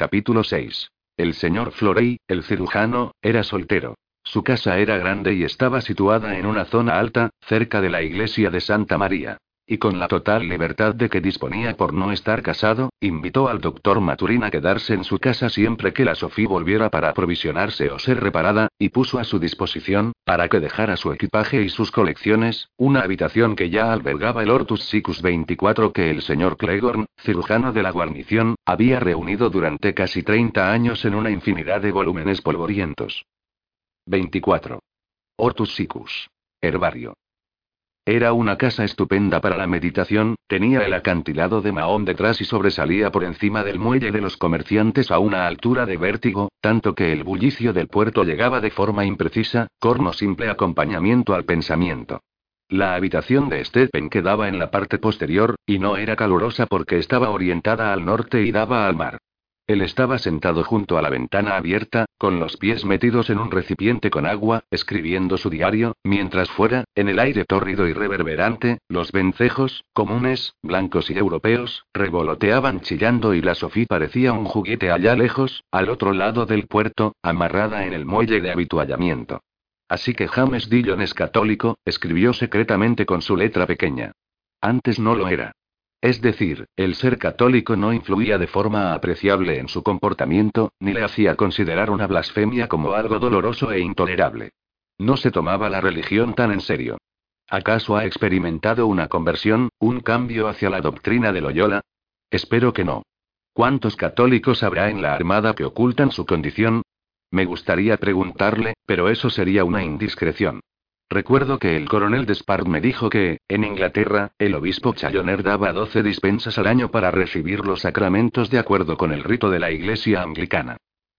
Capítulo 6. El señor Florey, el cirujano, era soltero. Su casa era grande y estaba situada en una zona alta, cerca de la iglesia de Santa María. Y con la total libertad de que disponía por no estar casado, invitó al doctor Maturín a quedarse en su casa siempre que la Sofía volviera para aprovisionarse o ser reparada, y puso a su disposición, para que dejara su equipaje y sus colecciones, una habitación que ya albergaba el Hortus Sicus 24 que el señor Clegorn, cirujano de la guarnición, había reunido durante casi 30 años en una infinidad de volúmenes polvorientos. 24. Hortus Sicus. Herbario. Era una casa estupenda para la meditación, tenía el acantilado de Mahón detrás y sobresalía por encima del muelle de los comerciantes a una altura de vértigo, tanto que el bullicio del puerto llegaba de forma imprecisa, corno simple acompañamiento al pensamiento. La habitación de Stephen quedaba en la parte posterior, y no era calurosa porque estaba orientada al norte y daba al mar. Él estaba sentado junto a la ventana abierta, con los pies metidos en un recipiente con agua, escribiendo su diario, mientras fuera, en el aire tórrido y reverberante, los vencejos, comunes, blancos y europeos, revoloteaban chillando y la Sofía parecía un juguete allá lejos, al otro lado del puerto, amarrada en el muelle de habituallamiento. Así que James Dillon es católico, escribió secretamente con su letra pequeña. Antes no lo era. Es decir, el ser católico no influía de forma apreciable en su comportamiento, ni le hacía considerar una blasfemia como algo doloroso e intolerable. No se tomaba la religión tan en serio. ¿Acaso ha experimentado una conversión, un cambio hacia la doctrina de Loyola? Espero que no. ¿Cuántos católicos habrá en la Armada que ocultan su condición? Me gustaría preguntarle, pero eso sería una indiscreción. Recuerdo que el coronel Despard me dijo que, en Inglaterra, el obispo Challoner daba 12 dispensas al año para recibir los sacramentos de acuerdo con el rito de la iglesia anglicana.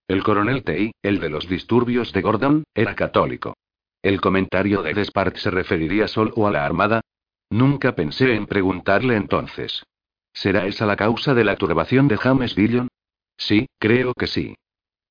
El coronel Tey, el de los disturbios de Gordon, era católico. ¿El comentario de Despard se referiría solo a la armada? Nunca pensé en preguntarle entonces. ¿Será esa la causa de la turbación de James Dillon? Sí, creo que sí.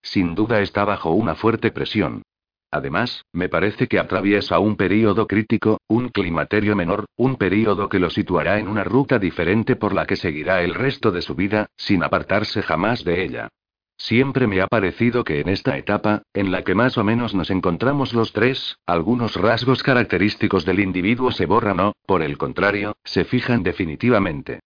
Sin duda está bajo una fuerte presión. Además, me parece que atraviesa un período crítico, un climaterio menor, un período que lo situará en una ruta diferente por la que seguirá el resto de su vida, sin apartarse jamás de ella. Siempre me ha parecido que en esta etapa, en la que más o menos nos encontramos los tres, algunos rasgos característicos del individuo se borran o, por el contrario, se fijan definitivamente.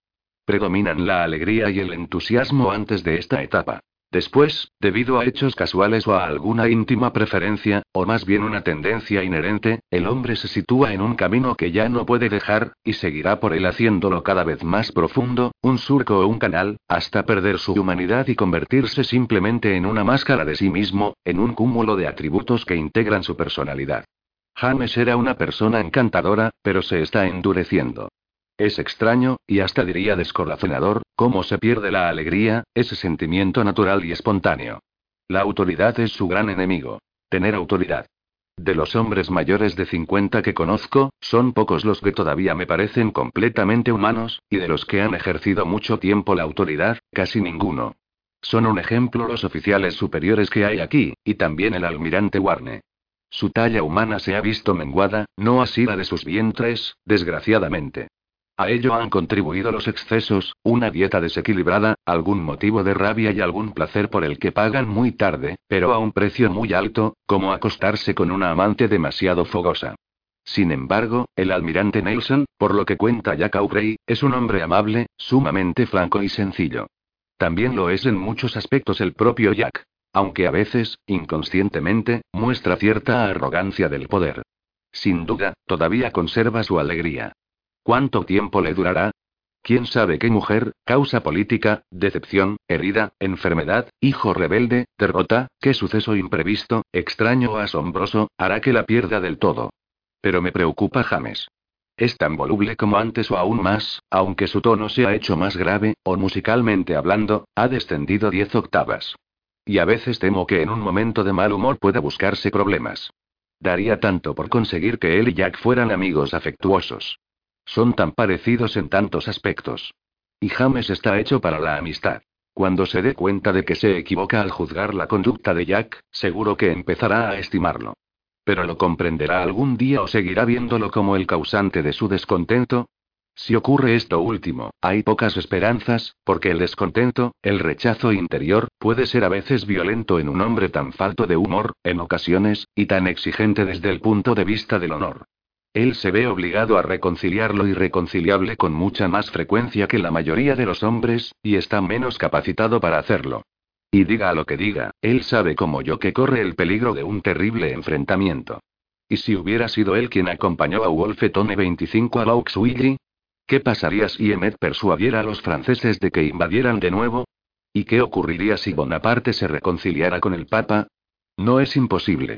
Predominan la alegría y el entusiasmo antes de esta etapa. Después, debido a hechos casuales o a alguna íntima preferencia, o más bien una tendencia inherente, el hombre se sitúa en un camino que ya no puede dejar, y seguirá por él haciéndolo cada vez más profundo, un surco o un canal, hasta perder su humanidad y convertirse simplemente en una máscara de sí mismo, en un cúmulo de atributos que integran su personalidad. James era una persona encantadora, pero se está endureciendo. Es extraño, y hasta diría descorazonador, cómo se pierde la alegría, ese sentimiento natural y espontáneo. La autoridad es su gran enemigo. Tener autoridad. De los hombres mayores de 50 que conozco, son pocos los que todavía me parecen completamente humanos, y de los que han ejercido mucho tiempo la autoridad, casi ninguno. Son un ejemplo los oficiales superiores que hay aquí, y también el almirante Warne. Su talla humana se ha visto menguada, no así la de sus vientres, desgraciadamente. A ello han contribuido los excesos, una dieta desequilibrada, algún motivo de rabia y algún placer por el que pagan muy tarde, pero a un precio muy alto, como acostarse con una amante demasiado fogosa. Sin embargo, el almirante Nelson, por lo que cuenta Jack Aubrey, es un hombre amable, sumamente franco y sencillo. También lo es en muchos aspectos el propio Jack. Aunque a veces, inconscientemente, muestra cierta arrogancia del poder. Sin duda, todavía conserva su alegría. ¿Cuánto tiempo le durará? ¿Quién sabe qué mujer, causa política, decepción, herida, enfermedad, hijo rebelde, derrota, qué suceso imprevisto, extraño o asombroso, hará que la pierda del todo? Pero me preocupa James. Es tan voluble como antes o aún más, aunque su tono se ha hecho más grave, o musicalmente hablando, ha descendido diez octavas. Y a veces temo que en un momento de mal humor pueda buscarse problemas. Daría tanto por conseguir que él y Jack fueran amigos afectuosos. Son tan parecidos en tantos aspectos. Y James está hecho para la amistad. Cuando se dé cuenta de que se equivoca al juzgar la conducta de Jack, seguro que empezará a estimarlo. Pero lo comprenderá algún día o seguirá viéndolo como el causante de su descontento. Si ocurre esto último, hay pocas esperanzas, porque el descontento, el rechazo interior, puede ser a veces violento en un hombre tan falto de humor, en ocasiones, y tan exigente desde el punto de vista del honor. Él se ve obligado a reconciliar lo irreconciliable con mucha más frecuencia que la mayoría de los hombres, y está menos capacitado para hacerlo. Y diga lo que diga, él sabe como yo que corre el peligro de un terrible enfrentamiento. ¿Y si hubiera sido él quien acompañó a Wolfetone 25 a Laux-Willy? ¿Qué pasaría si Emmet persuadiera a los franceses de que invadieran de nuevo? ¿Y qué ocurriría si Bonaparte se reconciliara con el Papa? No es imposible.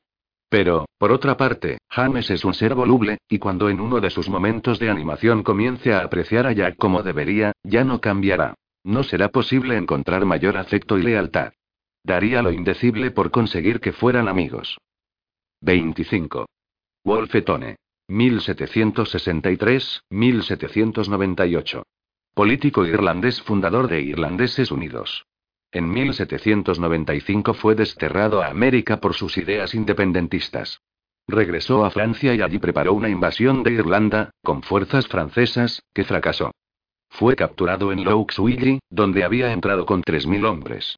Pero, por otra parte, James es un ser voluble, y cuando en uno de sus momentos de animación comience a apreciar a Jack como debería, ya no cambiará. No será posible encontrar mayor afecto y lealtad. Daría lo indecible por conseguir que fueran amigos. 25. Wolfetone. 1763-1798. Político irlandés fundador de Irlandeses Unidos. En 1795 fue desterrado a América por sus ideas independentistas. Regresó a Francia y allí preparó una invasión de Irlanda, con fuerzas francesas, que fracasó. Fue capturado en Louxwilly, donde había entrado con 3.000 hombres.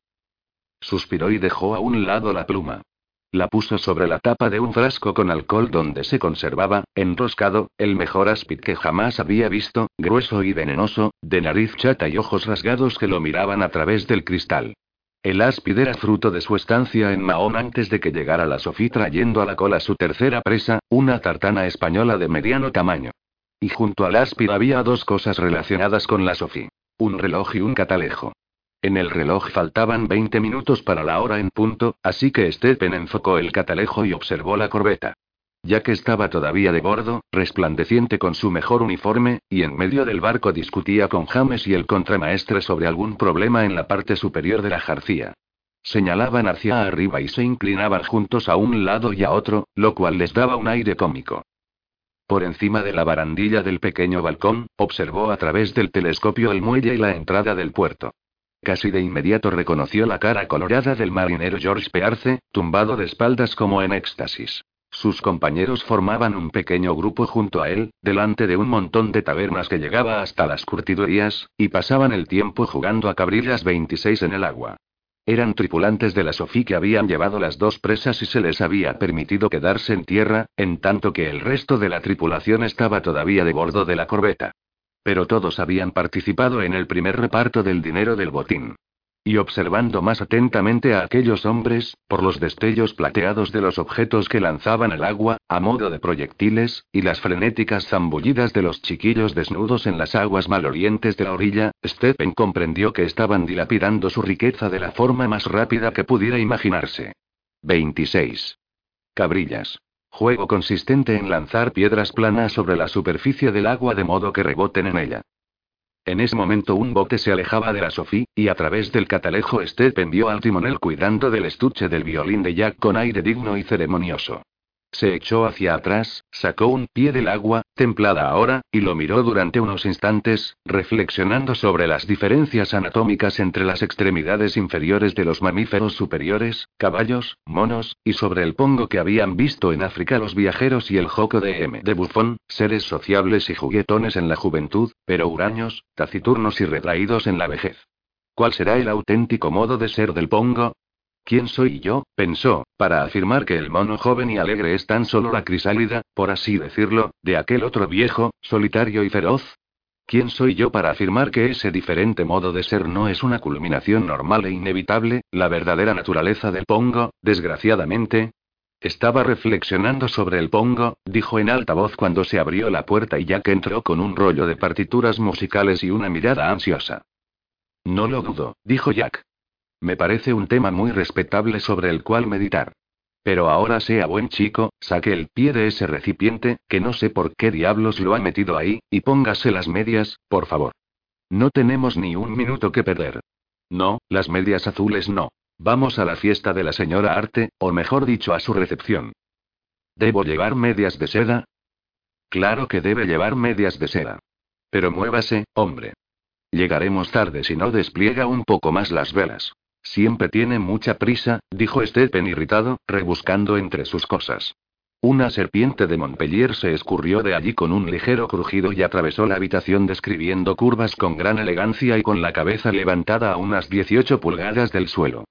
Suspiró y dejó a un lado la pluma. La puso sobre la tapa de un frasco con alcohol donde se conservaba, enroscado, el mejor áspid que jamás había visto, grueso y venenoso, de nariz chata y ojos rasgados que lo miraban a través del cristal. El áspid era fruto de su estancia en Mahón antes de que llegara la Sofí trayendo a la cola su tercera presa, una tartana española de mediano tamaño. Y junto al áspid había dos cosas relacionadas con la Sofí. Un reloj y un catalejo. En el reloj faltaban 20 minutos para la hora en punto, así que Stephen enfocó el catalejo y observó la corbeta. Ya que estaba todavía de bordo, resplandeciente con su mejor uniforme, y en medio del barco discutía con James y el contramaestre sobre algún problema en la parte superior de la jarcía. Señalaban hacia arriba y se inclinaban juntos a un lado y a otro, lo cual les daba un aire cómico. Por encima de la barandilla del pequeño balcón, observó a través del telescopio el muelle y la entrada del puerto. Casi de inmediato reconoció la cara colorada del marinero George Pearce, tumbado de espaldas como en éxtasis. Sus compañeros formaban un pequeño grupo junto a él, delante de un montón de tabernas que llegaba hasta las curtidurías, y pasaban el tiempo jugando a cabrillas 26 en el agua. Eran tripulantes de la Sofí que habían llevado las dos presas y se les había permitido quedarse en tierra, en tanto que el resto de la tripulación estaba todavía de bordo de la corbeta. Pero todos habían participado en el primer reparto del dinero del botín. Y observando más atentamente a aquellos hombres, por los destellos plateados de los objetos que lanzaban al agua, a modo de proyectiles, y las frenéticas zambullidas de los chiquillos desnudos en las aguas malolientes de la orilla, Stephen comprendió que estaban dilapidando su riqueza de la forma más rápida que pudiera imaginarse. 26. Cabrillas. Juego consistente en lanzar piedras planas sobre la superficie del agua de modo que reboten en ella. En ese momento un bote se alejaba de la Sofí, y a través del catalejo este pendió al timonel cuidando del estuche del violín de Jack con aire digno y ceremonioso. Se echó hacia atrás, sacó un pie del agua, templada ahora, y lo miró durante unos instantes, reflexionando sobre las diferencias anatómicas entre las extremidades inferiores de los mamíferos superiores, caballos, monos, y sobre el pongo que habían visto en África los viajeros y el joco de M. de bufón, seres sociables y juguetones en la juventud, pero huraños, taciturnos y retraídos en la vejez. ¿Cuál será el auténtico modo de ser del pongo? ¿Quién soy yo? pensó, para afirmar que el mono joven y alegre es tan solo la crisálida, por así decirlo, de aquel otro viejo, solitario y feroz. ¿Quién soy yo para afirmar que ese diferente modo de ser no es una culminación normal e inevitable, la verdadera naturaleza del pongo, desgraciadamente? Estaba reflexionando sobre el pongo, dijo en alta voz cuando se abrió la puerta y Jack entró con un rollo de partituras musicales y una mirada ansiosa. No lo dudo, dijo Jack. Me parece un tema muy respetable sobre el cual meditar. Pero ahora sea buen chico, saque el pie de ese recipiente, que no sé por qué diablos lo ha metido ahí, y póngase las medias, por favor. No tenemos ni un minuto que perder. No, las medias azules no. Vamos a la fiesta de la señora Arte, o mejor dicho, a su recepción. ¿Debo llevar medias de seda? Claro que debe llevar medias de seda. Pero muévase, hombre. Llegaremos tarde si no despliega un poco más las velas. Siempre tiene mucha prisa, dijo Stephen irritado, rebuscando entre sus cosas. Una serpiente de Montpellier se escurrió de allí con un ligero crujido y atravesó la habitación describiendo curvas con gran elegancia y con la cabeza levantada a unas 18 pulgadas del suelo.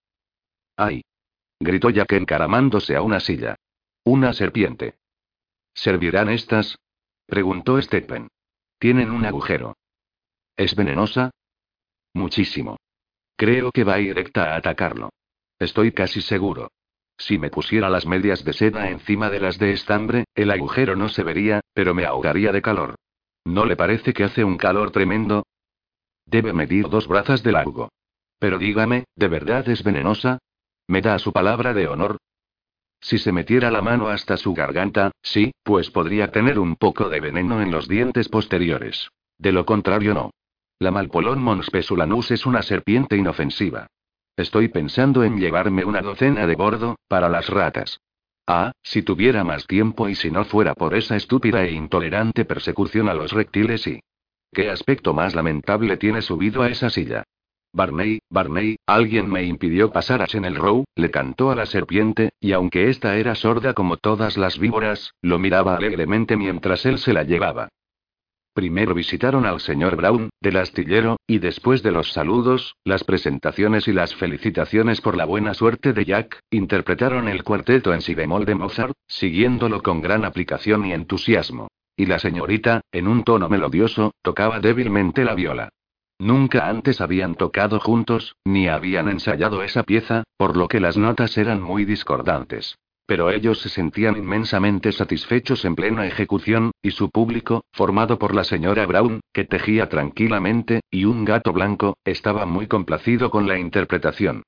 ¡Ay! gritó Jack encaramándose a una silla. Una serpiente. ¿Servirán estas? preguntó Stephen. Tienen un agujero. ¿Es venenosa? Muchísimo. Creo que va directa a atacarlo. Estoy casi seguro. Si me pusiera las medias de seda encima de las de estambre, el agujero no se vería, pero me ahogaría de calor. ¿No le parece que hace un calor tremendo? Debe medir dos brazas de largo. Pero dígame, ¿de verdad es venenosa? ¿Me da su palabra de honor? Si se metiera la mano hasta su garganta, sí, pues podría tener un poco de veneno en los dientes posteriores. De lo contrario, no. La Malpolon monspesulanus es una serpiente inofensiva. Estoy pensando en llevarme una docena de bordo, para las ratas. Ah, si tuviera más tiempo y si no fuera por esa estúpida e intolerante persecución a los reptiles y... ¿Qué aspecto más lamentable tiene subido a esa silla? Barney, Barney, alguien me impidió pasar a Channel Row, le cantó a la serpiente, y aunque ésta era sorda como todas las víboras, lo miraba alegremente mientras él se la llevaba. Primero visitaron al señor Brown, del astillero, y después de los saludos, las presentaciones y las felicitaciones por la buena suerte de Jack, interpretaron el cuarteto en si bemol de Mozart, siguiéndolo con gran aplicación y entusiasmo. Y la señorita, en un tono melodioso, tocaba débilmente la viola. Nunca antes habían tocado juntos, ni habían ensayado esa pieza, por lo que las notas eran muy discordantes. Pero ellos se sentían inmensamente satisfechos en plena ejecución, y su público, formado por la señora Brown, que tejía tranquilamente, y un gato blanco, estaba muy complacido con la interpretación.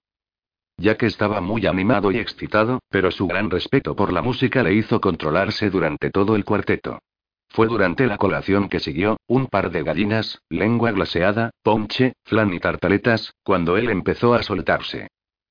Ya que estaba muy animado y excitado, pero su gran respeto por la música le hizo controlarse durante todo el cuarteto. Fue durante la colación que siguió, un par de gallinas, lengua glaseada, ponche, flan y tartaletas, cuando él empezó a soltarse.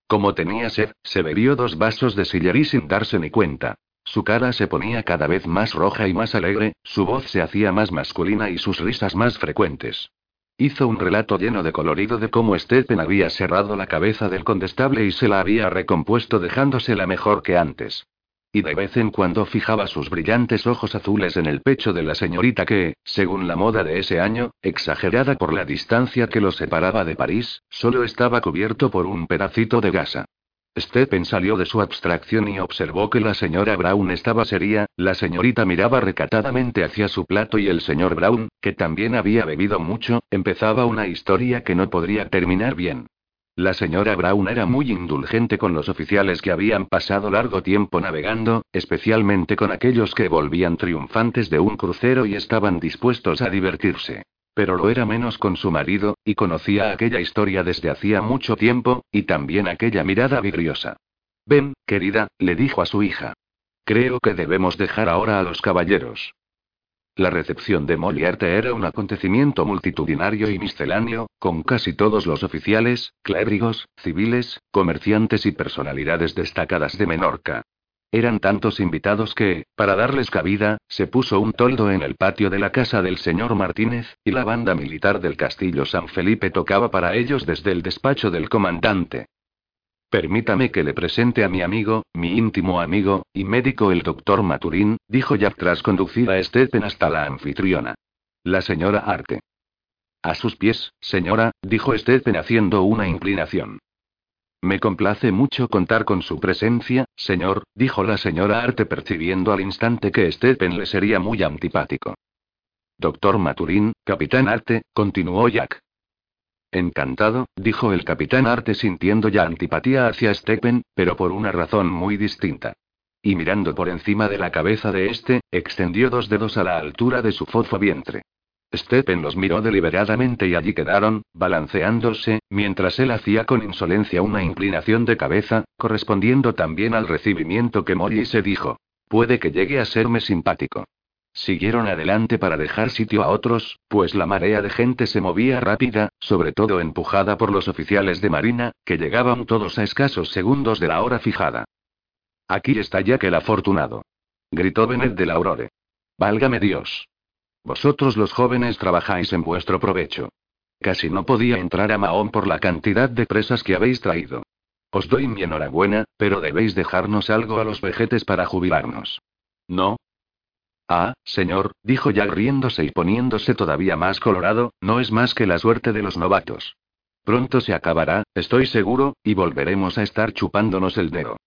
Como tenía sed, se bebió dos vasos de sillerí sin darse ni cuenta. Su cara se ponía cada vez más roja y más alegre, su voz se hacía más masculina y sus risas más frecuentes. Hizo un relato lleno de colorido de cómo Stephen había cerrado la cabeza del condestable y se la había recompuesto dejándosela mejor que antes. Y de vez en cuando fijaba sus brillantes ojos azules en el pecho de la señorita que, según la moda de ese año, exagerada por la distancia que lo separaba de París, solo estaba cubierto por un pedacito de gasa. Stephen salió de su abstracción y observó que la señora Brown estaba seria, la señorita miraba recatadamente hacia su plato y el señor Brown, que también había bebido mucho, empezaba una historia que no podría terminar bien. La señora Brown era muy indulgente con los oficiales que habían pasado largo tiempo navegando, especialmente con aquellos que volvían triunfantes de un crucero y estaban dispuestos a divertirse. Pero lo era menos con su marido, y conocía aquella historia desde hacía mucho tiempo, y también aquella mirada vidriosa. Ven, querida, le dijo a su hija. Creo que debemos dejar ahora a los caballeros. La recepción de Moliarte era un acontecimiento multitudinario y misceláneo, con casi todos los oficiales, clérigos, civiles, comerciantes y personalidades destacadas de Menorca. Eran tantos invitados que, para darles cabida, se puso un toldo en el patio de la casa del señor Martínez, y la banda militar del castillo San Felipe tocaba para ellos desde el despacho del comandante. Permítame que le presente a mi amigo, mi íntimo amigo, y médico el doctor Maturín, dijo Jack tras conducir a Stephen hasta la anfitriona. La señora Arte. A sus pies, señora, dijo Stephen haciendo una inclinación. Me complace mucho contar con su presencia, señor, dijo la señora Arte percibiendo al instante que Stephen le sería muy antipático. Doctor Maturín, capitán Arte, continuó Jack. Encantado, dijo el capitán Arte sintiendo ya antipatía hacia Stephen, pero por una razón muy distinta. Y mirando por encima de la cabeza de este, extendió dos dedos a la altura de su fofo vientre. Stephen los miró deliberadamente y allí quedaron, balanceándose, mientras él hacía con insolencia una inclinación de cabeza, correspondiendo también al recibimiento que Molly se dijo. Puede que llegue a serme simpático. Siguieron adelante para dejar sitio a otros, pues la marea de gente se movía rápida, sobre todo empujada por los oficiales de marina, que llegaban todos a escasos segundos de la hora fijada. Aquí está que el afortunado. Gritó Benet de la Aurore. Válgame Dios. Vosotros los jóvenes trabajáis en vuestro provecho. Casi no podía entrar a Mahón por la cantidad de presas que habéis traído. Os doy mi enhorabuena, pero debéis dejarnos algo a los vejetes para jubilarnos. ¿No? Ah, señor, dijo Jack riéndose y poniéndose todavía más colorado, no es más que la suerte de los novatos. Pronto se acabará, estoy seguro, y volveremos a estar chupándonos el dedo.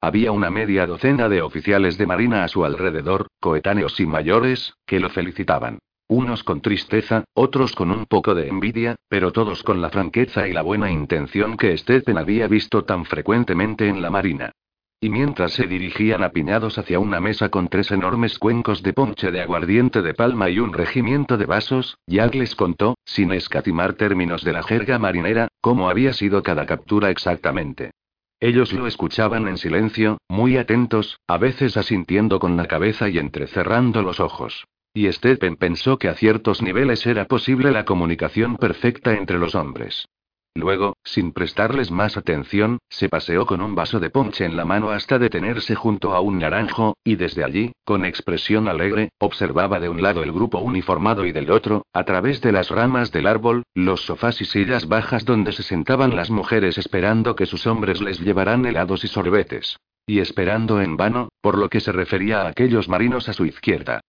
Había una media docena de oficiales de marina a su alrededor, coetáneos y mayores, que lo felicitaban. Unos con tristeza, otros con un poco de envidia, pero todos con la franqueza y la buena intención que Stephen había visto tan frecuentemente en la marina. Y mientras se dirigían apiñados hacia una mesa con tres enormes cuencos de ponche de aguardiente de palma y un regimiento de vasos, Jack les contó, sin escatimar términos de la jerga marinera, cómo había sido cada captura exactamente. Ellos lo escuchaban en silencio, muy atentos, a veces asintiendo con la cabeza y entrecerrando los ojos. Y Stephen pensó que a ciertos niveles era posible la comunicación perfecta entre los hombres. Luego, sin prestarles más atención, se paseó con un vaso de ponche en la mano hasta detenerse junto a un naranjo, y desde allí, con expresión alegre, observaba de un lado el grupo uniformado y del otro, a través de las ramas del árbol, los sofás y sillas bajas donde se sentaban las mujeres esperando que sus hombres les llevaran helados y sorbetes. Y esperando en vano, por lo que se refería a aquellos marinos a su izquierda.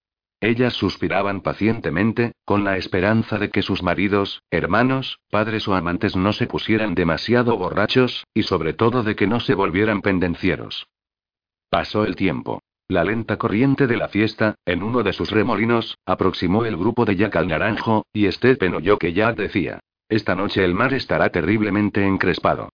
Ellas suspiraban pacientemente, con la esperanza de que sus maridos, hermanos, padres o amantes no se pusieran demasiado borrachos, y sobre todo de que no se volvieran pendencieros. Pasó el tiempo. La lenta corriente de la fiesta, en uno de sus remolinos, aproximó el grupo de Jack al naranjo, y Stephen oyó que Jack decía: Esta noche el mar estará terriblemente encrespado.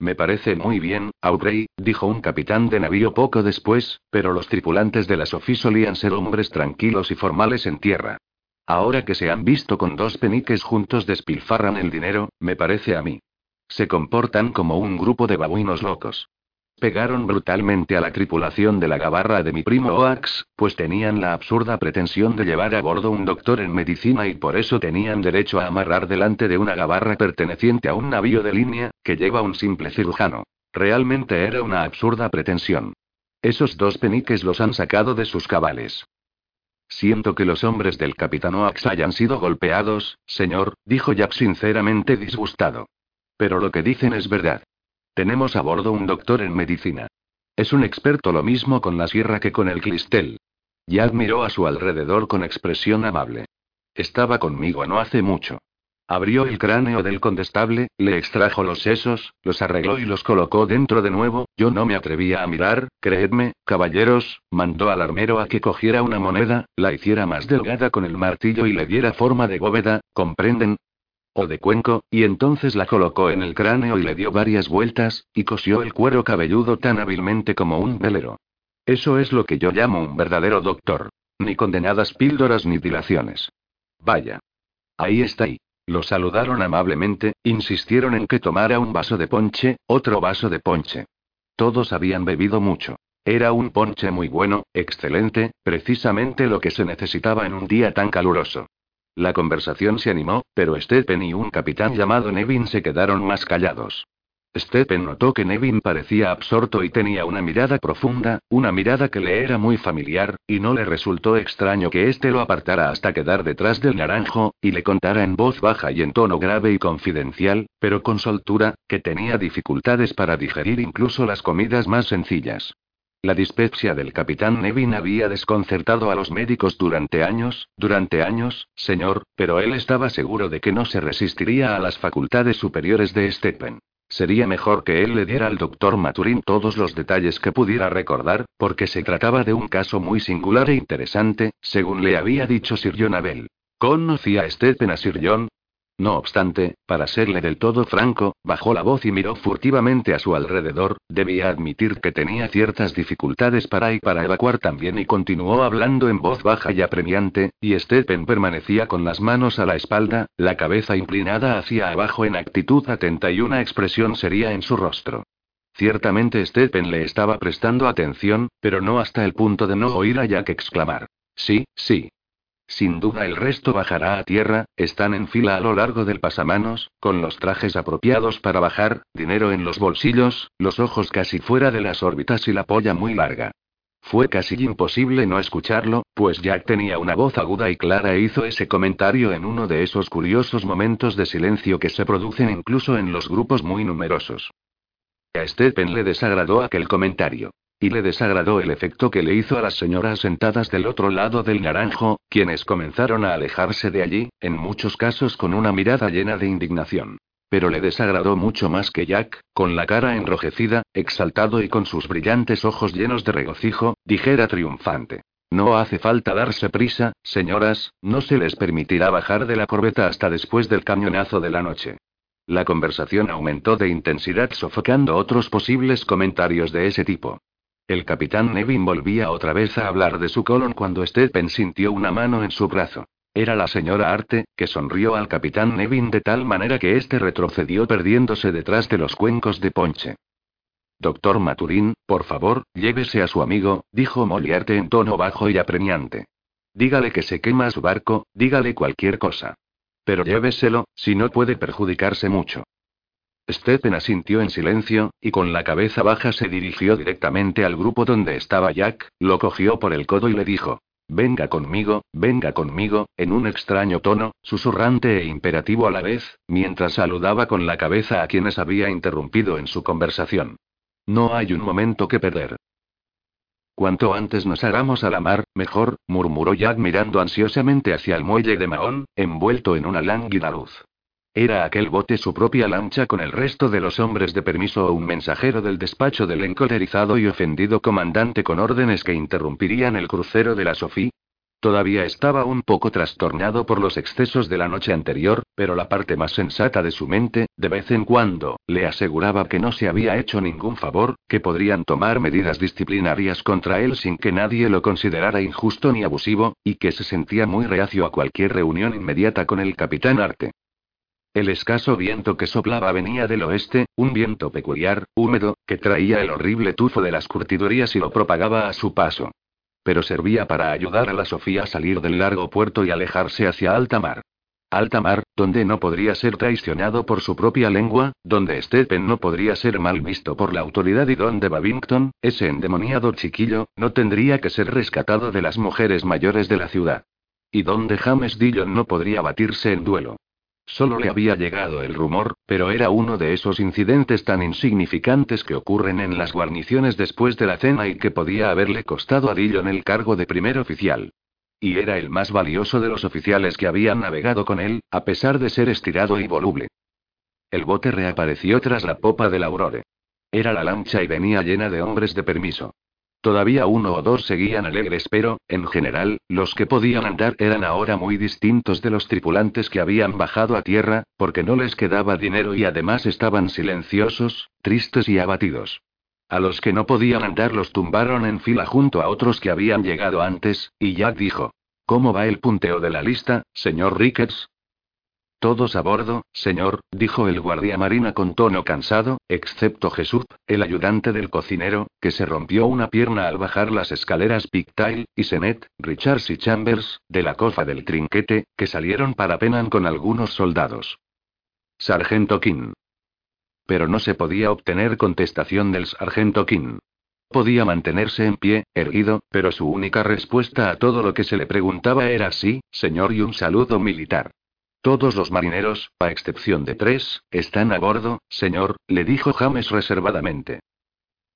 Me parece muy bien, Aubrey, dijo un capitán de navío poco después, pero los tripulantes de la Sophie solían ser hombres tranquilos y formales en tierra. Ahora que se han visto con dos peniques juntos despilfarran el dinero, me parece a mí. Se comportan como un grupo de babuinos locos. Pegaron brutalmente a la tripulación de la gabarra de mi primo Oax, pues tenían la absurda pretensión de llevar a bordo un doctor en medicina y por eso tenían derecho a amarrar delante de una gabarra perteneciente a un navío de línea, que lleva un simple cirujano. Realmente era una absurda pretensión. Esos dos peniques los han sacado de sus cabales. Siento que los hombres del capitán Oax hayan sido golpeados, señor, dijo Jack sinceramente disgustado. Pero lo que dicen es verdad. Tenemos a bordo un doctor en medicina. Es un experto lo mismo con la sierra que con el cristel. Jack miró a su alrededor con expresión amable. Estaba conmigo no hace mucho. Abrió el cráneo del condestable, le extrajo los sesos, los arregló y los colocó dentro de nuevo. Yo no me atrevía a mirar, creedme, caballeros, mandó al armero a que cogiera una moneda, la hiciera más delgada con el martillo y le diera forma de bóveda, ¿comprenden? O de cuenco, y entonces la colocó en el cráneo y le dio varias vueltas, y cosió el cuero cabelludo tan hábilmente como un velero. Eso es lo que yo llamo un verdadero doctor. Ni condenadas píldoras ni dilaciones. Vaya. Ahí está y. Lo saludaron amablemente, insistieron en que tomara un vaso de ponche, otro vaso de ponche. Todos habían bebido mucho. Era un ponche muy bueno, excelente, precisamente lo que se necesitaba en un día tan caluroso. La conversación se animó, pero Stephen y un capitán llamado Nevin se quedaron más callados. Stephen notó que Nevin parecía absorto y tenía una mirada profunda, una mirada que le era muy familiar, y no le resultó extraño que éste lo apartara hasta quedar detrás del naranjo, y le contara en voz baja y en tono grave y confidencial, pero con soltura, que tenía dificultades para digerir incluso las comidas más sencillas. La dispepsia del capitán Nevin había desconcertado a los médicos durante años, durante años, señor, pero él estaba seguro de que no se resistiría a las facultades superiores de Stephen. Sería mejor que él le diera al doctor Maturin todos los detalles que pudiera recordar, porque se trataba de un caso muy singular e interesante, según le había dicho Sir John Abel. ¿Conocía a a Sir John? No obstante, para serle del todo franco, bajó la voz y miró furtivamente a su alrededor, debía admitir que tenía ciertas dificultades para y para evacuar también y continuó hablando en voz baja y apremiante, y Stephen permanecía con las manos a la espalda, la cabeza inclinada hacia abajo en actitud atenta y una expresión seria en su rostro. Ciertamente Stephen le estaba prestando atención, pero no hasta el punto de no oír a Jack exclamar. Sí, sí, sin duda el resto bajará a tierra, están en fila a lo largo del pasamanos, con los trajes apropiados para bajar, dinero en los bolsillos, los ojos casi fuera de las órbitas y la polla muy larga. Fue casi imposible no escucharlo, pues Jack tenía una voz aguda y clara e hizo ese comentario en uno de esos curiosos momentos de silencio que se producen incluso en los grupos muy numerosos. A Stephen le desagradó aquel comentario. Y le desagradó el efecto que le hizo a las señoras sentadas del otro lado del naranjo, quienes comenzaron a alejarse de allí, en muchos casos con una mirada llena de indignación. Pero le desagradó mucho más que Jack, con la cara enrojecida, exaltado y con sus brillantes ojos llenos de regocijo, dijera triunfante. No hace falta darse prisa, señoras, no se les permitirá bajar de la corbeta hasta después del cañonazo de la noche. La conversación aumentó de intensidad sofocando otros posibles comentarios de ese tipo. El capitán Nevin volvía otra vez a hablar de su colon cuando Stephen sintió una mano en su brazo. Era la señora Arte, que sonrió al capitán Nevin de tal manera que éste retrocedió perdiéndose detrás de los cuencos de ponche. Doctor Maturín, por favor, llévese a su amigo, dijo Moliarte en tono bajo y apremiante. Dígale que se quema su barco, dígale cualquier cosa. Pero lléveselo, si no puede perjudicarse mucho. Stephen asintió en silencio, y con la cabeza baja se dirigió directamente al grupo donde estaba Jack, lo cogió por el codo y le dijo: Venga conmigo, venga conmigo, en un extraño tono, susurrante e imperativo a la vez, mientras saludaba con la cabeza a quienes había interrumpido en su conversación. No hay un momento que perder. Cuanto antes nos hagamos a la mar, mejor, murmuró Jack mirando ansiosamente hacia el muelle de Mahón, envuelto en una lánguida luz. ¿Era aquel bote su propia lancha con el resto de los hombres de permiso o un mensajero del despacho del encolerizado y ofendido comandante con órdenes que interrumpirían el crucero de la Sofía? Todavía estaba un poco trastornado por los excesos de la noche anterior, pero la parte más sensata de su mente, de vez en cuando, le aseguraba que no se había hecho ningún favor, que podrían tomar medidas disciplinarias contra él sin que nadie lo considerara injusto ni abusivo, y que se sentía muy reacio a cualquier reunión inmediata con el capitán Arte. El escaso viento que soplaba venía del oeste, un viento peculiar, húmedo, que traía el horrible tufo de las curtidurías y lo propagaba a su paso pero servía para ayudar a la Sofía a salir del largo puerto y alejarse hacia alta mar. Alta mar, donde no podría ser traicionado por su propia lengua, donde Stephen no podría ser mal visto por la autoridad y donde Babington, ese endemoniado chiquillo, no tendría que ser rescatado de las mujeres mayores de la ciudad. Y donde James Dillon no podría batirse en duelo. Solo le había llegado el rumor, pero era uno de esos incidentes tan insignificantes que ocurren en las guarniciones después de la cena y que podía haberle costado a Dillon el cargo de primer oficial. Y era el más valioso de los oficiales que habían navegado con él, a pesar de ser estirado y voluble. El bote reapareció tras la popa del Aurore. Era la lancha y venía llena de hombres de permiso. Todavía uno o dos seguían alegres, pero, en general, los que podían andar eran ahora muy distintos de los tripulantes que habían bajado a tierra, porque no les quedaba dinero y además estaban silenciosos, tristes y abatidos. A los que no podían andar los tumbaron en fila junto a otros que habían llegado antes, y Jack dijo: ¿Cómo va el punteo de la lista, señor Ricketts? Todos a bordo, señor, dijo el guardia marina con tono cansado, excepto Jesús, el ayudante del cocinero, que se rompió una pierna al bajar las escaleras Pictail, y Senet, Richards y Chambers, de la cofa del trinquete, que salieron para Penan con algunos soldados. Sargento King. Pero no se podía obtener contestación del sargento King. Podía mantenerse en pie, erguido, pero su única respuesta a todo lo que se le preguntaba era sí, señor, y un saludo militar. Todos los marineros, a excepción de tres, están a bordo, señor, le dijo James reservadamente.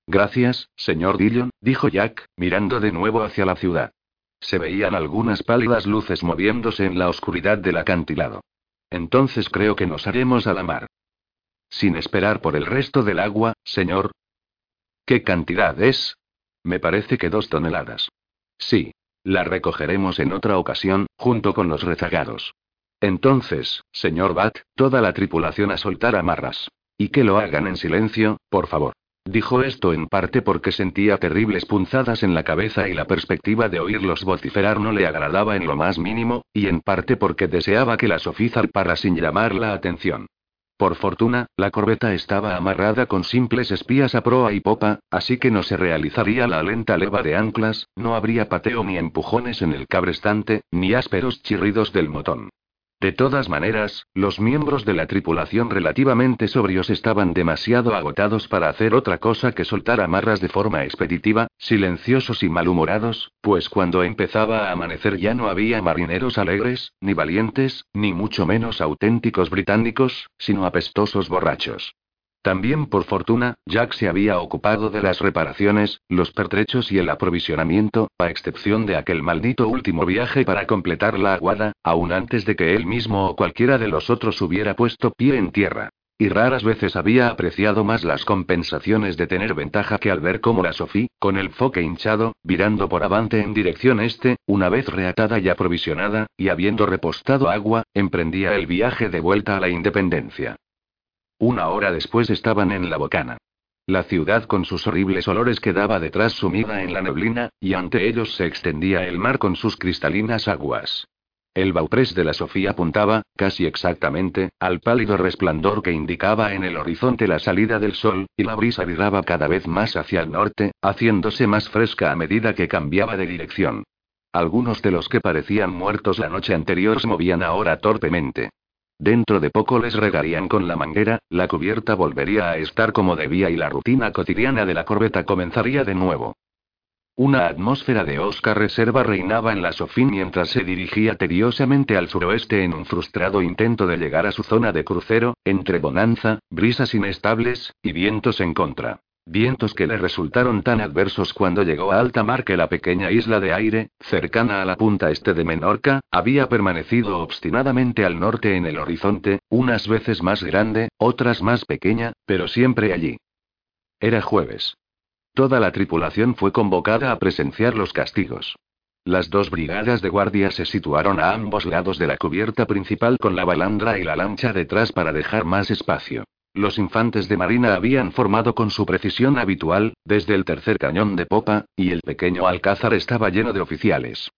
Gracias, señor Dillon, dijo Jack, mirando de nuevo hacia la ciudad. Se veían algunas pálidas luces moviéndose en la oscuridad del acantilado. Entonces creo que nos haremos a la mar. Sin esperar por el resto del agua, señor. ¿Qué cantidad es? Me parece que dos toneladas. Sí. La recogeremos en otra ocasión, junto con los rezagados. Entonces, señor Bat, toda la tripulación a soltar amarras. Y que lo hagan en silencio, por favor. Dijo esto en parte porque sentía terribles punzadas en la cabeza y la perspectiva de oírlos vociferar no le agradaba en lo más mínimo, y en parte porque deseaba que la Sofía zarpara sin llamar la atención. Por fortuna, la corbeta estaba amarrada con simples espías a proa y popa, así que no se realizaría la lenta leva de anclas, no habría pateo ni empujones en el cabrestante, ni ásperos chirridos del motón. De todas maneras, los miembros de la tripulación relativamente sobrios estaban demasiado agotados para hacer otra cosa que soltar amarras de forma expeditiva, silenciosos y malhumorados, pues cuando empezaba a amanecer ya no había marineros alegres, ni valientes, ni mucho menos auténticos británicos, sino apestosos borrachos. También por fortuna, Jack se había ocupado de las reparaciones, los pertrechos y el aprovisionamiento, a excepción de aquel maldito último viaje para completar la aguada, aún antes de que él mismo o cualquiera de los otros hubiera puesto pie en tierra. Y raras veces había apreciado más las compensaciones de tener ventaja que al ver cómo la Sofía, con el foque hinchado, virando por avante en dirección este, una vez reatada y aprovisionada, y habiendo repostado agua, emprendía el viaje de vuelta a la independencia. Una hora después estaban en la bocana. La ciudad con sus horribles olores quedaba detrás sumida en la neblina, y ante ellos se extendía el mar con sus cristalinas aguas. El bauprés de la Sofía apuntaba, casi exactamente, al pálido resplandor que indicaba en el horizonte la salida del sol, y la brisa viraba cada vez más hacia el norte, haciéndose más fresca a medida que cambiaba de dirección. Algunos de los que parecían muertos la noche anterior se movían ahora torpemente. Dentro de poco les regarían con la manguera, la cubierta volvería a estar como debía y la rutina cotidiana de la corbeta comenzaría de nuevo. Una atmósfera de Oscar Reserva reinaba en la Sofín mientras se dirigía tediosamente al suroeste en un frustrado intento de llegar a su zona de crucero, entre bonanza, brisas inestables, y vientos en contra. Vientos que le resultaron tan adversos cuando llegó a alta mar que la pequeña isla de aire, cercana a la punta este de Menorca, había permanecido obstinadamente al norte en el horizonte, unas veces más grande, otras más pequeña, pero siempre allí. Era jueves. Toda la tripulación fue convocada a presenciar los castigos. Las dos brigadas de guardia se situaron a ambos lados de la cubierta principal con la balandra y la lancha detrás para dejar más espacio. Los infantes de marina habían formado con su precisión habitual, desde el tercer cañón de popa, y el pequeño alcázar estaba lleno de oficiales.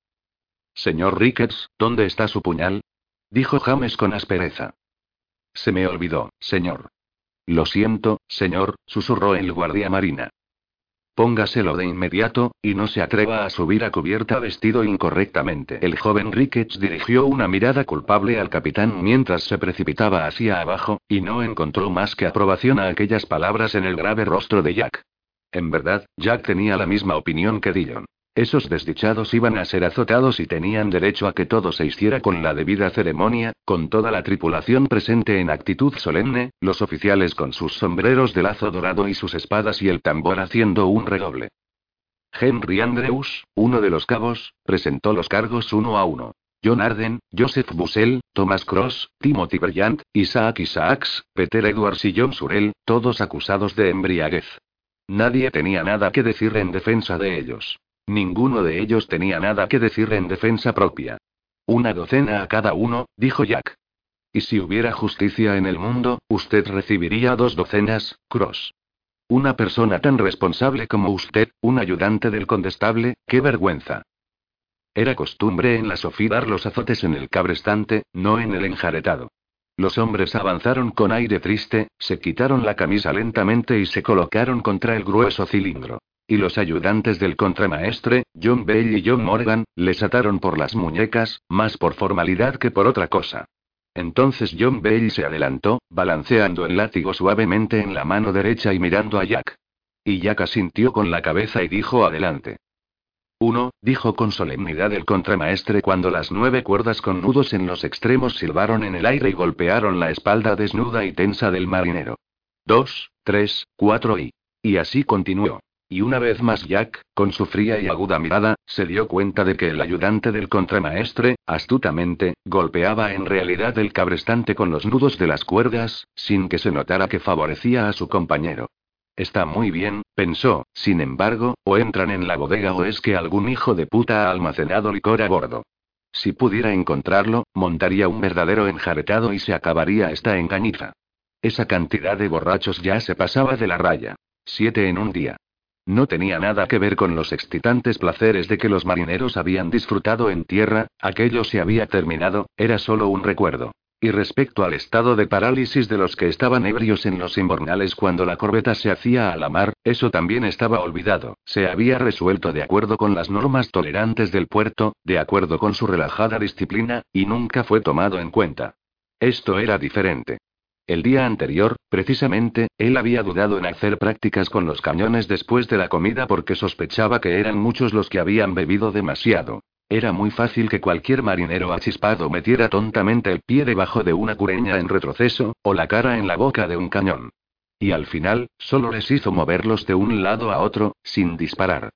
Señor Ricketts, ¿dónde está su puñal? dijo James con aspereza. Se me olvidó, señor. Lo siento, señor, susurró el guardia marina. Póngaselo de inmediato, y no se atreva a subir a cubierta vestido incorrectamente. El joven Ricketts dirigió una mirada culpable al capitán mientras se precipitaba hacia abajo, y no encontró más que aprobación a aquellas palabras en el grave rostro de Jack. En verdad, Jack tenía la misma opinión que Dillon. Esos desdichados iban a ser azotados y tenían derecho a que todo se hiciera con la debida ceremonia, con toda la tripulación presente en actitud solemne, los oficiales con sus sombreros de lazo dorado y sus espadas y el tambor haciendo un redoble. Henry Andrews, uno de los cabos, presentó los cargos uno a uno. John Arden, Joseph Bussell, Thomas Cross, Timothy Bryant, Isaac Isaacs, Peter Edwards y John Surell, todos acusados de embriaguez. Nadie tenía nada que decir en defensa de ellos. Ninguno de ellos tenía nada que decir en defensa propia. Una docena a cada uno, dijo Jack. Y si hubiera justicia en el mundo, usted recibiría dos docenas, Cross. Una persona tan responsable como usted, un ayudante del condestable, qué vergüenza. Era costumbre en la Sofía dar los azotes en el cabrestante, no en el enjaretado. Los hombres avanzaron con aire triste, se quitaron la camisa lentamente y se colocaron contra el grueso cilindro. Y los ayudantes del contramaestre, John Bell y John Morgan, les ataron por las muñecas, más por formalidad que por otra cosa. Entonces John Bell se adelantó, balanceando el látigo suavemente en la mano derecha y mirando a Jack. Y Jack asintió con la cabeza y dijo adelante. Uno, dijo con solemnidad el contramaestre cuando las nueve cuerdas con nudos en los extremos silbaron en el aire y golpearon la espalda desnuda y tensa del marinero. Dos, tres, cuatro y... Y así continuó. Y una vez más Jack, con su fría y aguda mirada, se dio cuenta de que el ayudante del contramaestre, astutamente, golpeaba en realidad el cabrestante con los nudos de las cuerdas, sin que se notara que favorecía a su compañero. Está muy bien, pensó, sin embargo, o entran en la bodega o es que algún hijo de puta ha almacenado licor a bordo. Si pudiera encontrarlo, montaría un verdadero enjaretado y se acabaría esta engañiza. Esa cantidad de borrachos ya se pasaba de la raya. Siete en un día. No tenía nada que ver con los excitantes placeres de que los marineros habían disfrutado en tierra, aquello se había terminado, era solo un recuerdo. Y respecto al estado de parálisis de los que estaban ebrios en los invernales cuando la corbeta se hacía a la mar, eso también estaba olvidado, se había resuelto de acuerdo con las normas tolerantes del puerto, de acuerdo con su relajada disciplina, y nunca fue tomado en cuenta. Esto era diferente. El día anterior, precisamente, él había dudado en hacer prácticas con los cañones después de la comida porque sospechaba que eran muchos los que habían bebido demasiado. Era muy fácil que cualquier marinero achispado metiera tontamente el pie debajo de una cureña en retroceso, o la cara en la boca de un cañón. Y al final, solo les hizo moverlos de un lado a otro, sin disparar.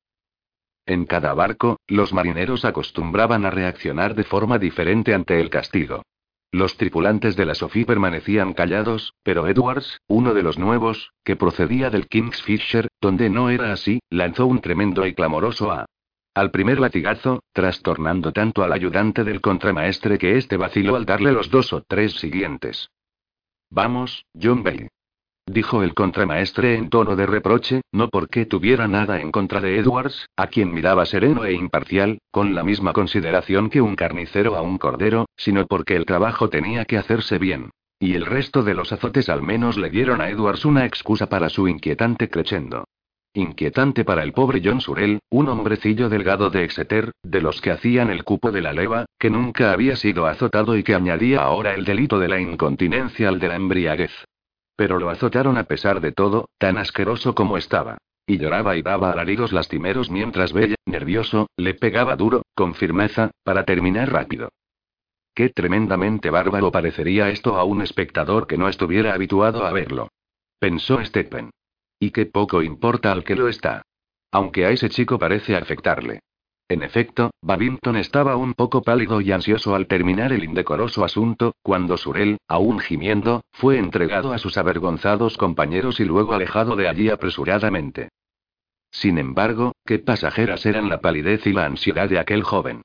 En cada barco, los marineros acostumbraban a reaccionar de forma diferente ante el castigo. Los tripulantes de la Sophie permanecían callados, pero Edwards, uno de los nuevos, que procedía del Kingsfisher, donde no era así, lanzó un tremendo y clamoroso A. Al primer latigazo, trastornando tanto al ayudante del contramaestre que éste vaciló al darle los dos o tres siguientes. Vamos, John Bay dijo el contramaestre en tono de reproche, no porque tuviera nada en contra de Edwards, a quien miraba sereno e imparcial, con la misma consideración que un carnicero a un cordero, sino porque el trabajo tenía que hacerse bien. Y el resto de los azotes al menos le dieron a Edwards una excusa para su inquietante crescendo. Inquietante para el pobre John Surel, un hombrecillo delgado de Exeter, de los que hacían el cupo de la leva, que nunca había sido azotado y que añadía ahora el delito de la incontinencia al de la embriaguez. Pero lo azotaron a pesar de todo, tan asqueroso como estaba. Y lloraba y daba alaridos lastimeros mientras Bella, nervioso, le pegaba duro, con firmeza, para terminar rápido. Qué tremendamente bárbaro parecería esto a un espectador que no estuviera habituado a verlo. Pensó Stephen. Y qué poco importa al que lo está. Aunque a ese chico parece afectarle. En efecto, Babington estaba un poco pálido y ansioso al terminar el indecoroso asunto, cuando Surel, aún gimiendo, fue entregado a sus avergonzados compañeros y luego alejado de allí apresuradamente. Sin embargo, qué pasajeras eran la palidez y la ansiedad de aquel joven.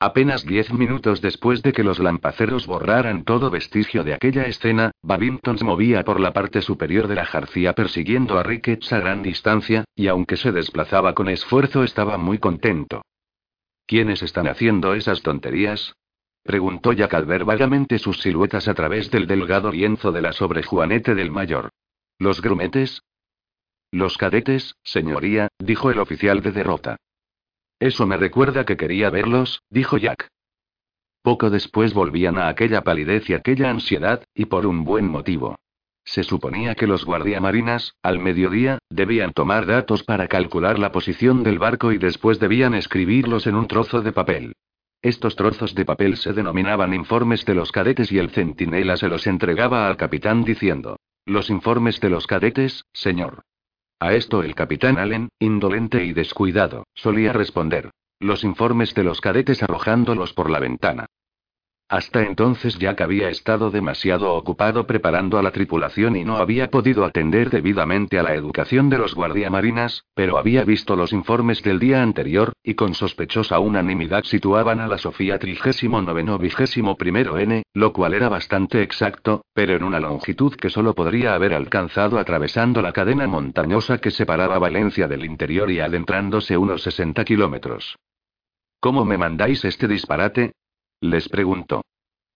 Apenas diez minutos después de que los lampaceros borraran todo vestigio de aquella escena, Babington se movía por la parte superior de la jarcía persiguiendo a Ricketts a gran distancia, y aunque se desplazaba con esfuerzo estaba muy contento. ¿Quiénes están haciendo esas tonterías? Preguntó Jack al ver vagamente sus siluetas a través del delgado lienzo de la sobrejuanete del mayor. ¿Los grumetes? Los cadetes, señoría, dijo el oficial de derrota. Eso me recuerda que quería verlos, dijo Jack. Poco después volvían a aquella palidez y aquella ansiedad, y por un buen motivo. Se suponía que los guardiamarinas, al mediodía, debían tomar datos para calcular la posición del barco y después debían escribirlos en un trozo de papel. Estos trozos de papel se denominaban informes de los cadetes y el centinela se los entregaba al capitán diciendo: Los informes de los cadetes, señor. A esto el capitán Allen, indolente y descuidado, solía responder: Los informes de los cadetes arrojándolos por la ventana. Hasta entonces Jack había estado demasiado ocupado preparando a la tripulación y no había podido atender debidamente a la educación de los guardiamarinas, pero había visto los informes del día anterior, y con sospechosa unanimidad situaban a la Sofía 39 vigésimo primero N, lo cual era bastante exacto, pero en una longitud que solo podría haber alcanzado atravesando la cadena montañosa que separaba Valencia del interior y adentrándose unos 60 kilómetros. ¿Cómo me mandáis este disparate? Les preguntó.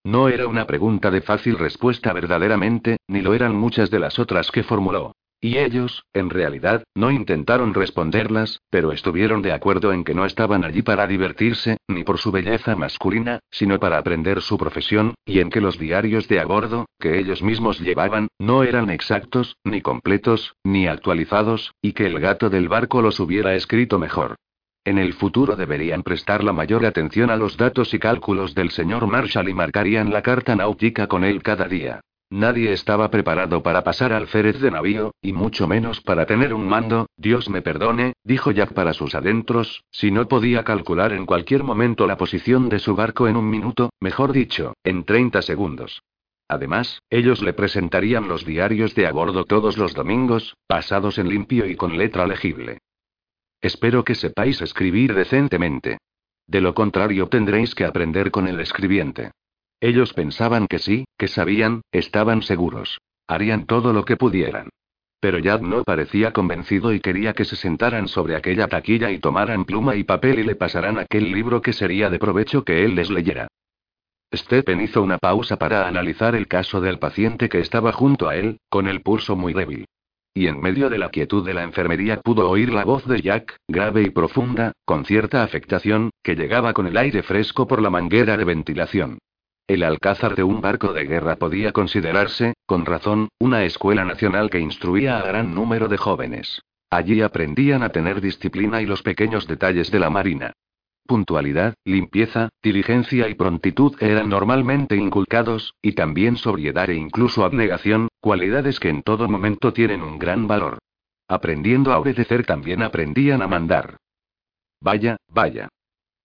No era una pregunta de fácil respuesta verdaderamente, ni lo eran muchas de las otras que formuló. Y ellos, en realidad, no intentaron responderlas, pero estuvieron de acuerdo en que no estaban allí para divertirse, ni por su belleza masculina, sino para aprender su profesión, y en que los diarios de a bordo, que ellos mismos llevaban, no eran exactos, ni completos, ni actualizados, y que el gato del barco los hubiera escrito mejor. En el futuro deberían prestar la mayor atención a los datos y cálculos del señor Marshall y marcarían la carta náutica con él cada día. Nadie estaba preparado para pasar al férez de navío, y mucho menos para tener un mando, Dios me perdone, dijo Jack para sus adentros, si no podía calcular en cualquier momento la posición de su barco en un minuto, mejor dicho, en 30 segundos. Además, ellos le presentarían los diarios de a bordo todos los domingos, pasados en limpio y con letra legible. Espero que sepáis escribir decentemente. De lo contrario tendréis que aprender con el escribiente. Ellos pensaban que sí, que sabían, estaban seguros. Harían todo lo que pudieran. Pero Jack no parecía convencido y quería que se sentaran sobre aquella taquilla y tomaran pluma y papel y le pasaran aquel libro que sería de provecho que él les leyera. Stephen hizo una pausa para analizar el caso del paciente que estaba junto a él, con el pulso muy débil. Y en medio de la quietud de la enfermería pudo oír la voz de Jack, grave y profunda, con cierta afectación, que llegaba con el aire fresco por la manguera de ventilación. El alcázar de un barco de guerra podía considerarse, con razón, una escuela nacional que instruía a gran número de jóvenes. Allí aprendían a tener disciplina y los pequeños detalles de la marina. Puntualidad, limpieza, diligencia y prontitud eran normalmente inculcados, y también sobriedad e incluso abnegación, Cualidades que en todo momento tienen un gran valor. Aprendiendo a obedecer también aprendían a mandar. Vaya, vaya.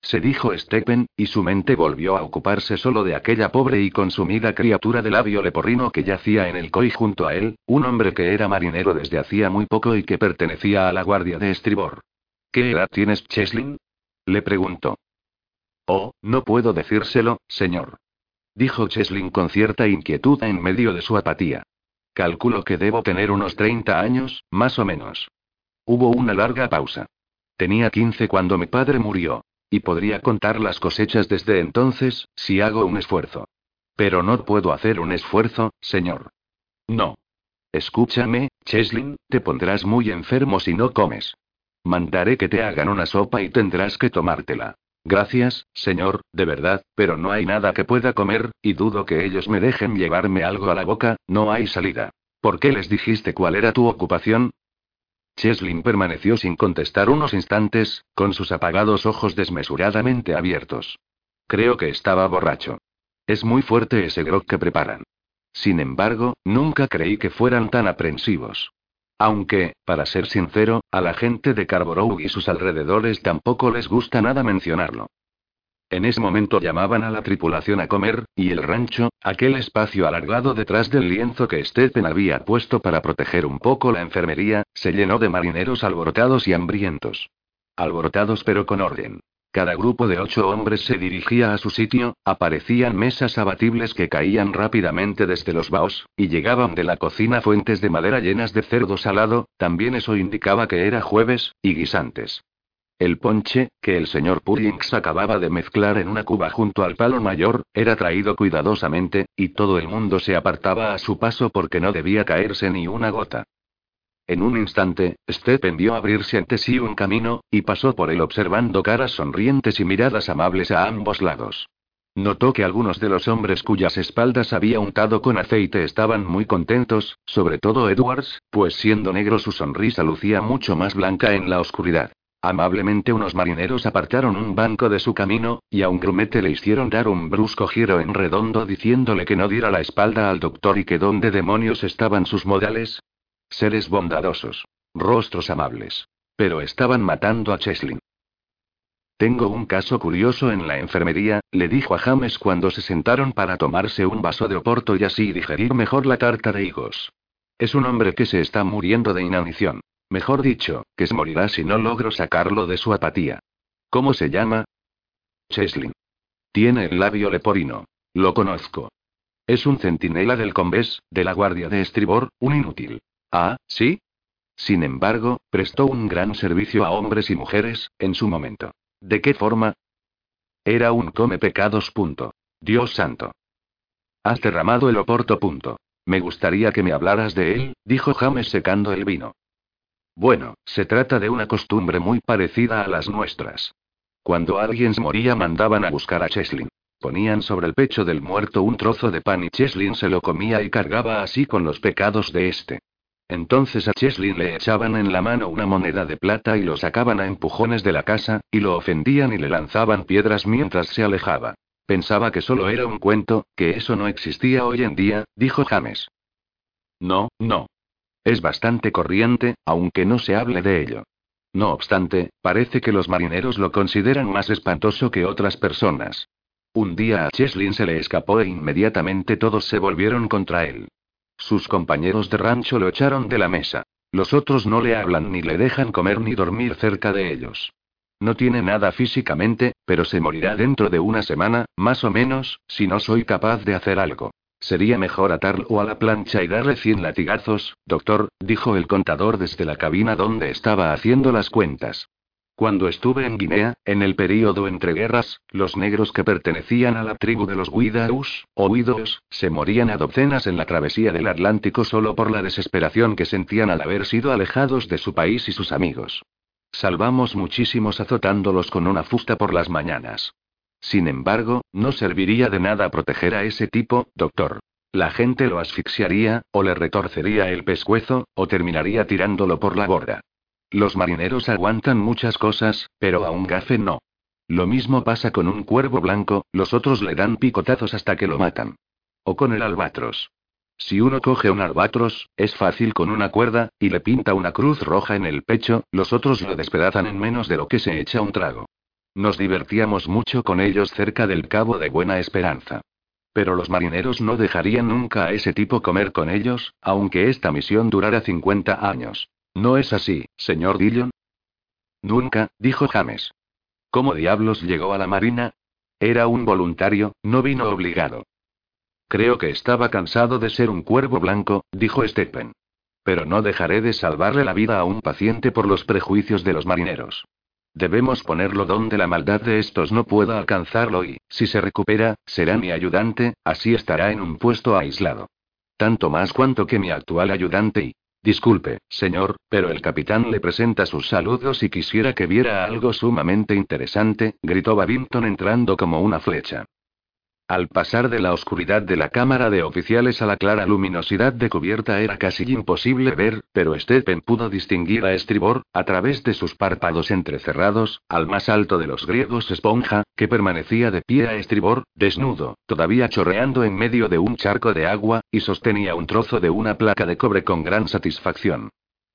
Se dijo Stephen, y su mente volvió a ocuparse solo de aquella pobre y consumida criatura de labio leporrino que yacía en el coi junto a él, un hombre que era marinero desde hacía muy poco y que pertenecía a la guardia de estribor. ¿Qué edad tienes, Cheslin? Le preguntó. Oh, no puedo decírselo, señor. Dijo Cheslin con cierta inquietud en medio de su apatía. Calculo que debo tener unos 30 años, más o menos. Hubo una larga pausa. Tenía 15 cuando mi padre murió. Y podría contar las cosechas desde entonces, si hago un esfuerzo. Pero no puedo hacer un esfuerzo, señor. No. Escúchame, Cheslin, te pondrás muy enfermo si no comes. Mandaré que te hagan una sopa y tendrás que tomártela. Gracias, señor, de verdad, pero no hay nada que pueda comer, y dudo que ellos me dejen llevarme algo a la boca, no hay salida. ¿Por qué les dijiste cuál era tu ocupación? Cheslin permaneció sin contestar unos instantes, con sus apagados ojos desmesuradamente abiertos. Creo que estaba borracho. Es muy fuerte ese grog que preparan. Sin embargo, nunca creí que fueran tan aprensivos. Aunque, para ser sincero, a la gente de Carborough y sus alrededores tampoco les gusta nada mencionarlo. En ese momento llamaban a la tripulación a comer, y el rancho, aquel espacio alargado detrás del lienzo que Stephen había puesto para proteger un poco la enfermería, se llenó de marineros alborotados y hambrientos. Alborotados pero con orden. Cada grupo de ocho hombres se dirigía a su sitio, aparecían mesas abatibles que caían rápidamente desde los baos, y llegaban de la cocina fuentes de madera llenas de cerdo salado, también eso indicaba que era jueves, y guisantes. El ponche, que el señor Puddings acababa de mezclar en una cuba junto al palo mayor, era traído cuidadosamente, y todo el mundo se apartaba a su paso porque no debía caerse ni una gota. En un instante, Stephen vio abrirse ante sí un camino, y pasó por él observando caras sonrientes y miradas amables a ambos lados. Notó que algunos de los hombres cuyas espaldas había untado con aceite estaban muy contentos, sobre todo Edwards, pues siendo negro su sonrisa lucía mucho más blanca en la oscuridad. Amablemente unos marineros apartaron un banco de su camino, y a un grumete le hicieron dar un brusco giro en redondo diciéndole que no diera la espalda al doctor y que dónde demonios estaban sus modales, Seres bondadosos. Rostros amables. Pero estaban matando a Cheslin. Tengo un caso curioso en la enfermería, le dijo a James cuando se sentaron para tomarse un vaso de oporto y así digerir mejor la tarta de higos. Es un hombre que se está muriendo de inanición. Mejor dicho, que se morirá si no logro sacarlo de su apatía. ¿Cómo se llama? Cheslin. Tiene el labio leporino. Lo conozco. Es un centinela del Combés, de la guardia de estribor, un inútil. Ah, ¿sí? Sin embargo, prestó un gran servicio a hombres y mujeres, en su momento. ¿De qué forma? Era un come pecados. Punto. Dios santo. Has derramado el oporto. Punto. Me gustaría que me hablaras de él, dijo James secando el vino. Bueno, se trata de una costumbre muy parecida a las nuestras. Cuando alguien moría mandaban a buscar a Cheslin. Ponían sobre el pecho del muerto un trozo de pan y Cheslin se lo comía y cargaba así con los pecados de este. Entonces a Cheslin le echaban en la mano una moneda de plata y lo sacaban a empujones de la casa, y lo ofendían y le lanzaban piedras mientras se alejaba. Pensaba que solo era un cuento, que eso no existía hoy en día, dijo James. No, no. Es bastante corriente, aunque no se hable de ello. No obstante, parece que los marineros lo consideran más espantoso que otras personas. Un día a Cheslin se le escapó e inmediatamente todos se volvieron contra él. Sus compañeros de rancho lo echaron de la mesa. Los otros no le hablan ni le dejan comer ni dormir cerca de ellos. No tiene nada físicamente, pero se morirá dentro de una semana, más o menos, si no soy capaz de hacer algo. Sería mejor atarlo a la plancha y darle cien latigazos, doctor, dijo el contador desde la cabina donde estaba haciendo las cuentas. Cuando estuve en Guinea, en el período entre guerras, los negros que pertenecían a la tribu de los Widaus, o Widos, se morían a docenas en la travesía del Atlántico solo por la desesperación que sentían al haber sido alejados de su país y sus amigos. Salvamos muchísimos azotándolos con una fusta por las mañanas. Sin embargo, no serviría de nada proteger a ese tipo, doctor. La gente lo asfixiaría, o le retorcería el pescuezo, o terminaría tirándolo por la borda. Los marineros aguantan muchas cosas, pero a un gafe no. Lo mismo pasa con un cuervo blanco, los otros le dan picotazos hasta que lo matan. O con el albatros. Si uno coge un albatros, es fácil con una cuerda, y le pinta una cruz roja en el pecho, los otros lo despedazan en menos de lo que se echa un trago. Nos divertíamos mucho con ellos cerca del Cabo de Buena Esperanza. Pero los marineros no dejarían nunca a ese tipo comer con ellos, aunque esta misión durara 50 años. ¿No es así, señor Dillon? Nunca, dijo James. ¿Cómo diablos llegó a la marina? Era un voluntario, no vino obligado. Creo que estaba cansado de ser un cuervo blanco, dijo Stephen. Pero no dejaré de salvarle la vida a un paciente por los prejuicios de los marineros. Debemos ponerlo donde la maldad de estos no pueda alcanzarlo y, si se recupera, será mi ayudante, así estará en un puesto aislado. Tanto más cuanto que mi actual ayudante y... Disculpe, señor, pero el capitán le presenta sus saludos y quisiera que viera algo sumamente interesante, gritó Babington entrando como una flecha. Al pasar de la oscuridad de la cámara de oficiales a la clara luminosidad de cubierta era casi imposible ver, pero Stephen pudo distinguir a estribor, a través de sus párpados entrecerrados, al más alto de los griegos esponja, que permanecía de pie a estribor, desnudo, todavía chorreando en medio de un charco de agua, y sostenía un trozo de una placa de cobre con gran satisfacción.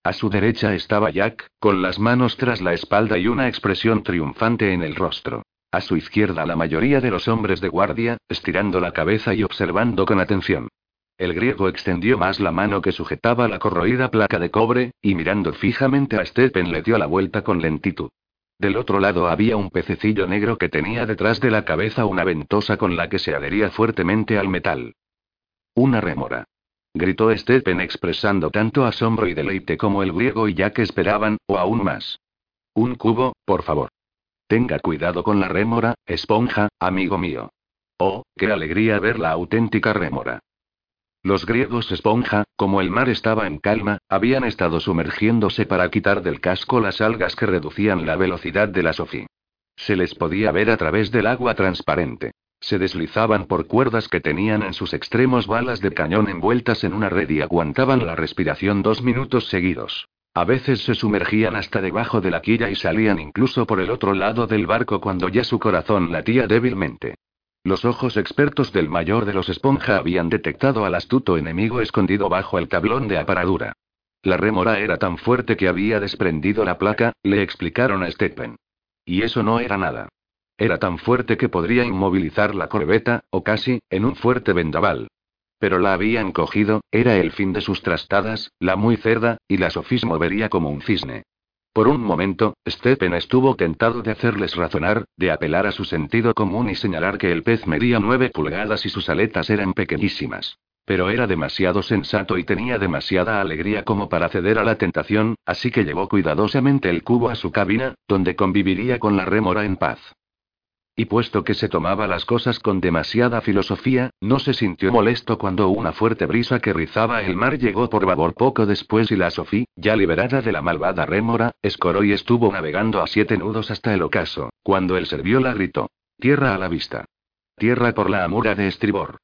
A su derecha estaba Jack, con las manos tras la espalda y una expresión triunfante en el rostro. A su izquierda la mayoría de los hombres de guardia, estirando la cabeza y observando con atención. El griego extendió más la mano que sujetaba la corroída placa de cobre, y mirando fijamente a Stephen le dio la vuelta con lentitud. Del otro lado había un pececillo negro que tenía detrás de la cabeza una ventosa con la que se adhería fuertemente al metal. Una rémora. Gritó Stephen expresando tanto asombro y deleite como el griego y Jack esperaban, o aún más. Un cubo, por favor. Tenga cuidado con la rémora, esponja, amigo mío. Oh, qué alegría ver la auténtica rémora. Los griegos esponja, como el mar estaba en calma, habían estado sumergiéndose para quitar del casco las algas que reducían la velocidad de la Sophie. Se les podía ver a través del agua transparente. Se deslizaban por cuerdas que tenían en sus extremos balas de cañón envueltas en una red y aguantaban la respiración dos minutos seguidos. A veces se sumergían hasta debajo de la quilla y salían incluso por el otro lado del barco cuando ya su corazón latía débilmente. Los ojos expertos del mayor de los esponja habían detectado al astuto enemigo escondido bajo el tablón de aparadura. La rémora era tan fuerte que había desprendido la placa, le explicaron a Stephen. Y eso no era nada. Era tan fuerte que podría inmovilizar la corbeta, o casi, en un fuerte vendaval. Pero la habían cogido, era el fin de sus trastadas, la muy cerda, y la sofismo vería como un cisne. Por un momento, Stephen estuvo tentado de hacerles razonar, de apelar a su sentido común y señalar que el pez medía nueve pulgadas y sus aletas eran pequeñísimas. Pero era demasiado sensato y tenía demasiada alegría como para ceder a la tentación, así que llevó cuidadosamente el cubo a su cabina, donde conviviría con la rémora en paz. Y puesto que se tomaba las cosas con demasiada filosofía, no se sintió molesto cuando una fuerte brisa que rizaba el mar llegó por babor poco después y la Sofía, ya liberada de la malvada rémora, escoró y estuvo navegando a siete nudos hasta el ocaso, cuando el la gritó. Tierra a la vista. Tierra por la amura de estribor.